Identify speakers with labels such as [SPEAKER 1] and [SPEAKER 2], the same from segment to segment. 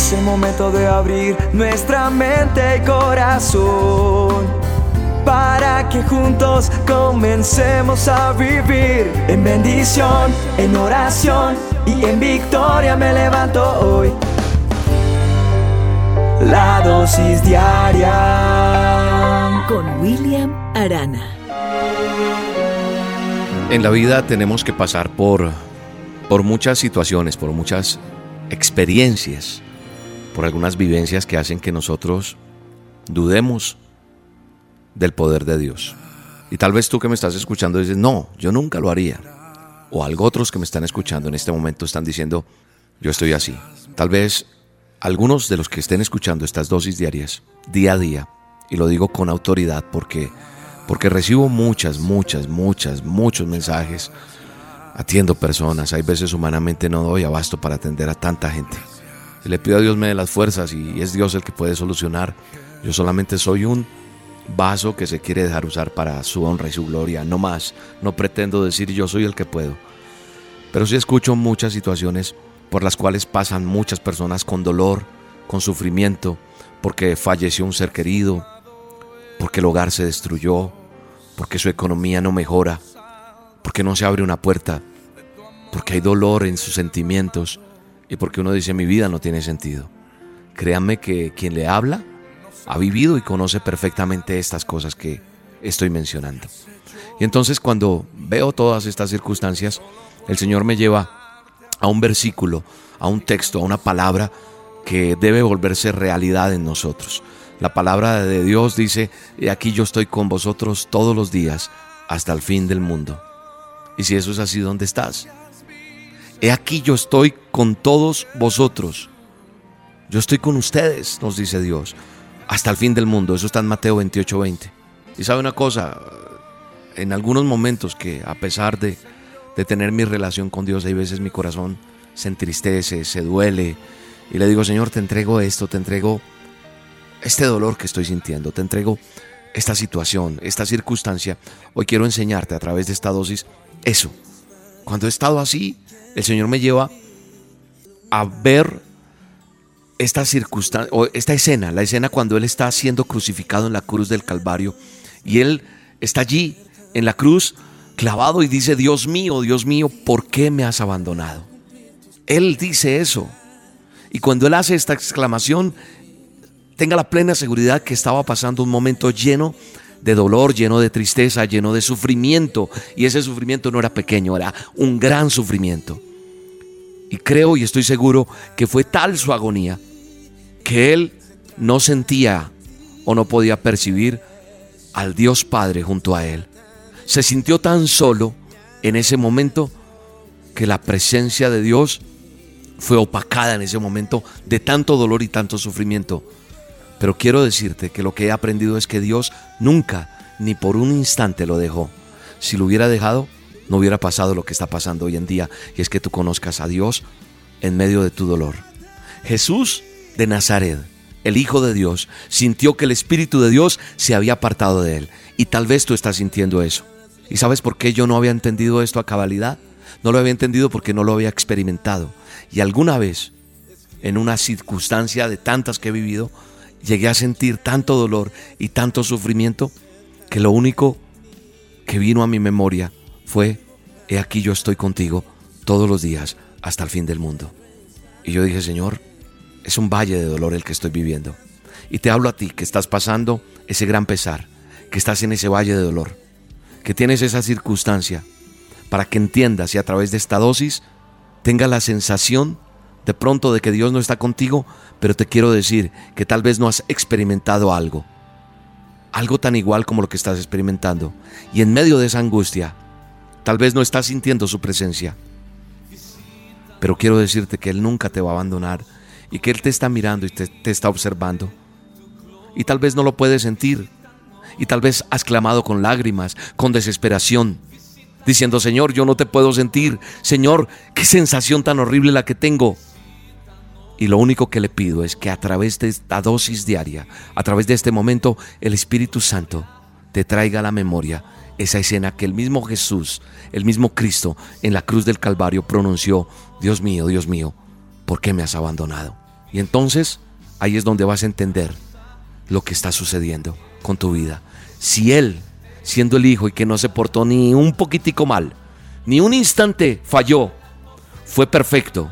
[SPEAKER 1] Es el momento de abrir nuestra mente y corazón para que juntos comencemos a vivir en bendición, en oración y en victoria me levanto hoy. La dosis diaria
[SPEAKER 2] con William Arana.
[SPEAKER 3] En la vida tenemos que pasar por, por muchas situaciones, por muchas experiencias, por algunas vivencias que hacen que nosotros dudemos del poder de Dios. Y tal vez tú que me estás escuchando dices, no, yo nunca lo haría. O algo otros que me están escuchando en este momento están diciendo, yo estoy así. Tal vez algunos de los que estén escuchando estas dosis diarias, día a día, y lo digo con autoridad porque, porque recibo muchas, muchas, muchas, muchos mensajes, atiendo personas, hay veces humanamente no doy abasto para atender a tanta gente. Le pido a Dios me dé las fuerzas y es Dios el que puede solucionar. Yo solamente soy un vaso que se quiere dejar usar para su honra y su gloria, no más. No pretendo decir yo soy el que puedo. Pero sí escucho muchas situaciones por las cuales pasan muchas personas con dolor, con sufrimiento, porque falleció un ser querido, porque el hogar se destruyó, porque su economía no mejora, porque no se abre una puerta, porque hay dolor en sus sentimientos y porque uno dice mi vida no tiene sentido. Créanme que quien le habla ha vivido y conoce perfectamente estas cosas que estoy mencionando. Y entonces cuando veo todas estas circunstancias, el Señor me lleva a un versículo, a un texto, a una palabra que debe volverse realidad en nosotros. La palabra de Dios dice, y aquí yo estoy con vosotros todos los días hasta el fin del mundo. Y si eso es así, ¿dónde estás? He aquí yo estoy con todos vosotros. Yo estoy con ustedes, nos dice Dios hasta el fin del mundo. Eso está en Mateo 28, 20. Y sabe una cosa, en algunos momentos que a pesar de, de tener mi relación con Dios, hay veces mi corazón se entristece, se duele. Y le digo, Señor, te entrego esto, te entrego este dolor que estoy sintiendo, te entrego esta situación, esta circunstancia. Hoy quiero enseñarte a través de esta dosis eso. Cuando he estado así, el Señor me lleva a ver esta circunstancia, o esta escena, la escena cuando Él está siendo crucificado en la cruz del Calvario y Él está allí en la cruz clavado y dice, Dios mío, Dios mío, ¿por qué me has abandonado? Él dice eso. Y cuando Él hace esta exclamación, tenga la plena seguridad que estaba pasando un momento lleno de dolor, lleno de tristeza, lleno de sufrimiento. Y ese sufrimiento no era pequeño, era un gran sufrimiento. Y creo y estoy seguro que fue tal su agonía que él no sentía o no podía percibir al Dios Padre junto a él. Se sintió tan solo en ese momento que la presencia de Dios fue opacada en ese momento de tanto dolor y tanto sufrimiento. Pero quiero decirte que lo que he aprendido es que Dios nunca, ni por un instante lo dejó. Si lo hubiera dejado, no hubiera pasado lo que está pasando hoy en día, y es que tú conozcas a Dios en medio de tu dolor. Jesús de Nazaret, el Hijo de Dios, sintió que el Espíritu de Dios se había apartado de él. Y tal vez tú estás sintiendo eso. ¿Y sabes por qué yo no había entendido esto a cabalidad? No lo había entendido porque no lo había experimentado. Y alguna vez, en una circunstancia de tantas que he vivido, llegué a sentir tanto dolor y tanto sufrimiento que lo único que vino a mi memoria fue, he aquí yo estoy contigo todos los días hasta el fin del mundo. Y yo dije, Señor, es un valle de dolor el que estoy viviendo. Y te hablo a ti que estás pasando ese gran pesar, que estás en ese valle de dolor, que tienes esa circunstancia, para que entiendas y a través de esta dosis tenga la sensación de pronto de que Dios no está contigo, pero te quiero decir que tal vez no has experimentado algo, algo tan igual como lo que estás experimentando. Y en medio de esa angustia, tal vez no estás sintiendo su presencia. Pero quiero decirte que Él nunca te va a abandonar y que Él te está mirando y te, está observando. Y tal vez no lo puedes sentir. Y tal vez has clamado con lágrimas, con desesperación, diciendo, Señor, yo no te puedo sentir. Señor, qué sensación tan horrible la que tengo. Y lo único que le pido es que a través de esta dosis diaria, a través de este momento, el Espíritu Santo te traiga a la memoria esa escena que el mismo Jesús, el mismo Cristo en la cruz del Calvario pronunció, Dios mío, Dios mío, ¿por qué me has abandonado? Y entonces ahí es donde vas a entender lo que está sucediendo con tu vida. Si Él, siendo el Hijo y que no se portó ni un poquitico mal, ni un instante falló, fue perfecto,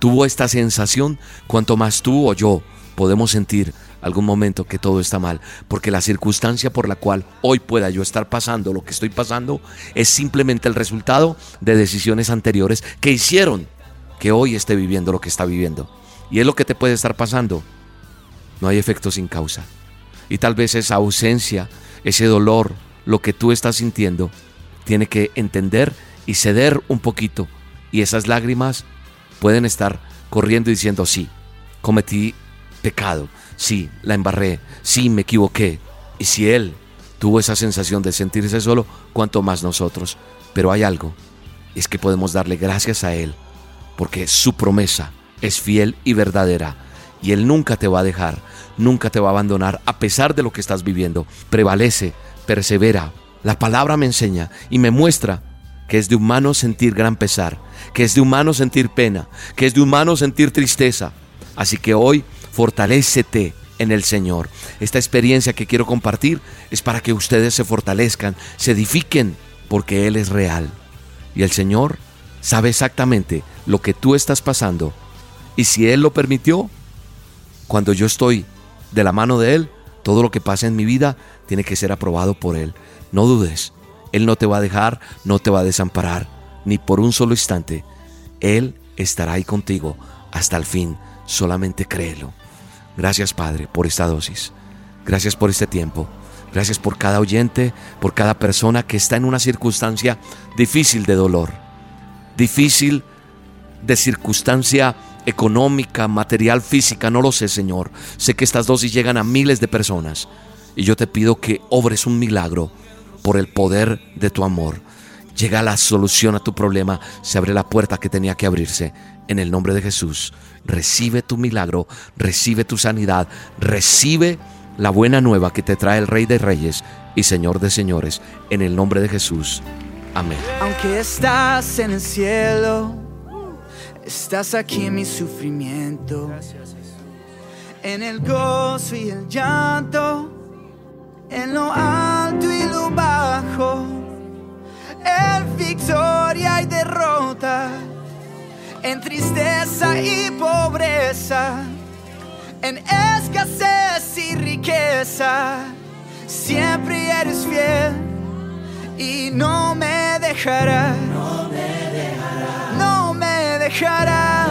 [SPEAKER 3] tuvo esta sensación, cuanto más tú o yo podemos sentir algún momento que todo está mal, porque la circunstancia por la cual hoy pueda yo estar pasando lo que estoy pasando es simplemente el resultado de decisiones anteriores que hicieron que hoy esté viviendo lo que está viviendo. Y es lo que te puede estar pasando. No hay efecto sin causa. Y tal vez esa ausencia, ese dolor, lo que tú estás sintiendo, tiene que entender y ceder un poquito. Y esas lágrimas pueden estar corriendo y diciendo, sí, cometí pecado, sí, la embarré, sí, me equivoqué. Y si Él tuvo esa sensación de sentirse solo, cuanto más nosotros. Pero hay algo, es que podemos darle gracias a Él, porque su promesa es fiel y verdadera, y Él nunca te va a dejar, nunca te va a abandonar, a pesar de lo que estás viviendo. Prevalece, persevera. La palabra me enseña y me muestra que es de humano sentir gran pesar, que es de humano sentir pena, que es de humano sentir tristeza. Así que hoy fortalécete en el Señor. Esta experiencia que quiero compartir es para que ustedes se fortalezcan, se edifiquen, porque Él es real. Y el Señor sabe exactamente lo que tú estás pasando. Y si Él lo permitió, cuando yo estoy de la mano de Él, todo lo que pasa en mi vida tiene que ser aprobado por Él. No dudes, Él no te va a dejar, no te va a desamparar, ni por un solo instante. Él estará ahí contigo hasta el fin, solamente créelo. Gracias Padre por esta dosis, gracias por este tiempo, gracias por cada oyente, por cada persona que está en una circunstancia difícil de dolor, difícil de circunstancia económica, material, física, no lo sé, Señor. Sé que estas dosis llegan a miles de personas y yo te pido que obres un milagro por el poder de tu amor. Llega la solución a tu problema, se abre la puerta que tenía que abrirse. En el nombre de Jesús, recibe tu milagro, recibe tu sanidad, recibe la buena nueva que te trae el Rey de Reyes y Señor de Señores. En el nombre de Jesús. Amén.
[SPEAKER 1] Aunque estás en el cielo Estás aquí en mi sufrimiento, en el gozo y el llanto, en lo alto en tristeza y pobreza, en escasez y riqueza. Siempre eres fiel y no me dejarás. No me dejarás. No me dejarás.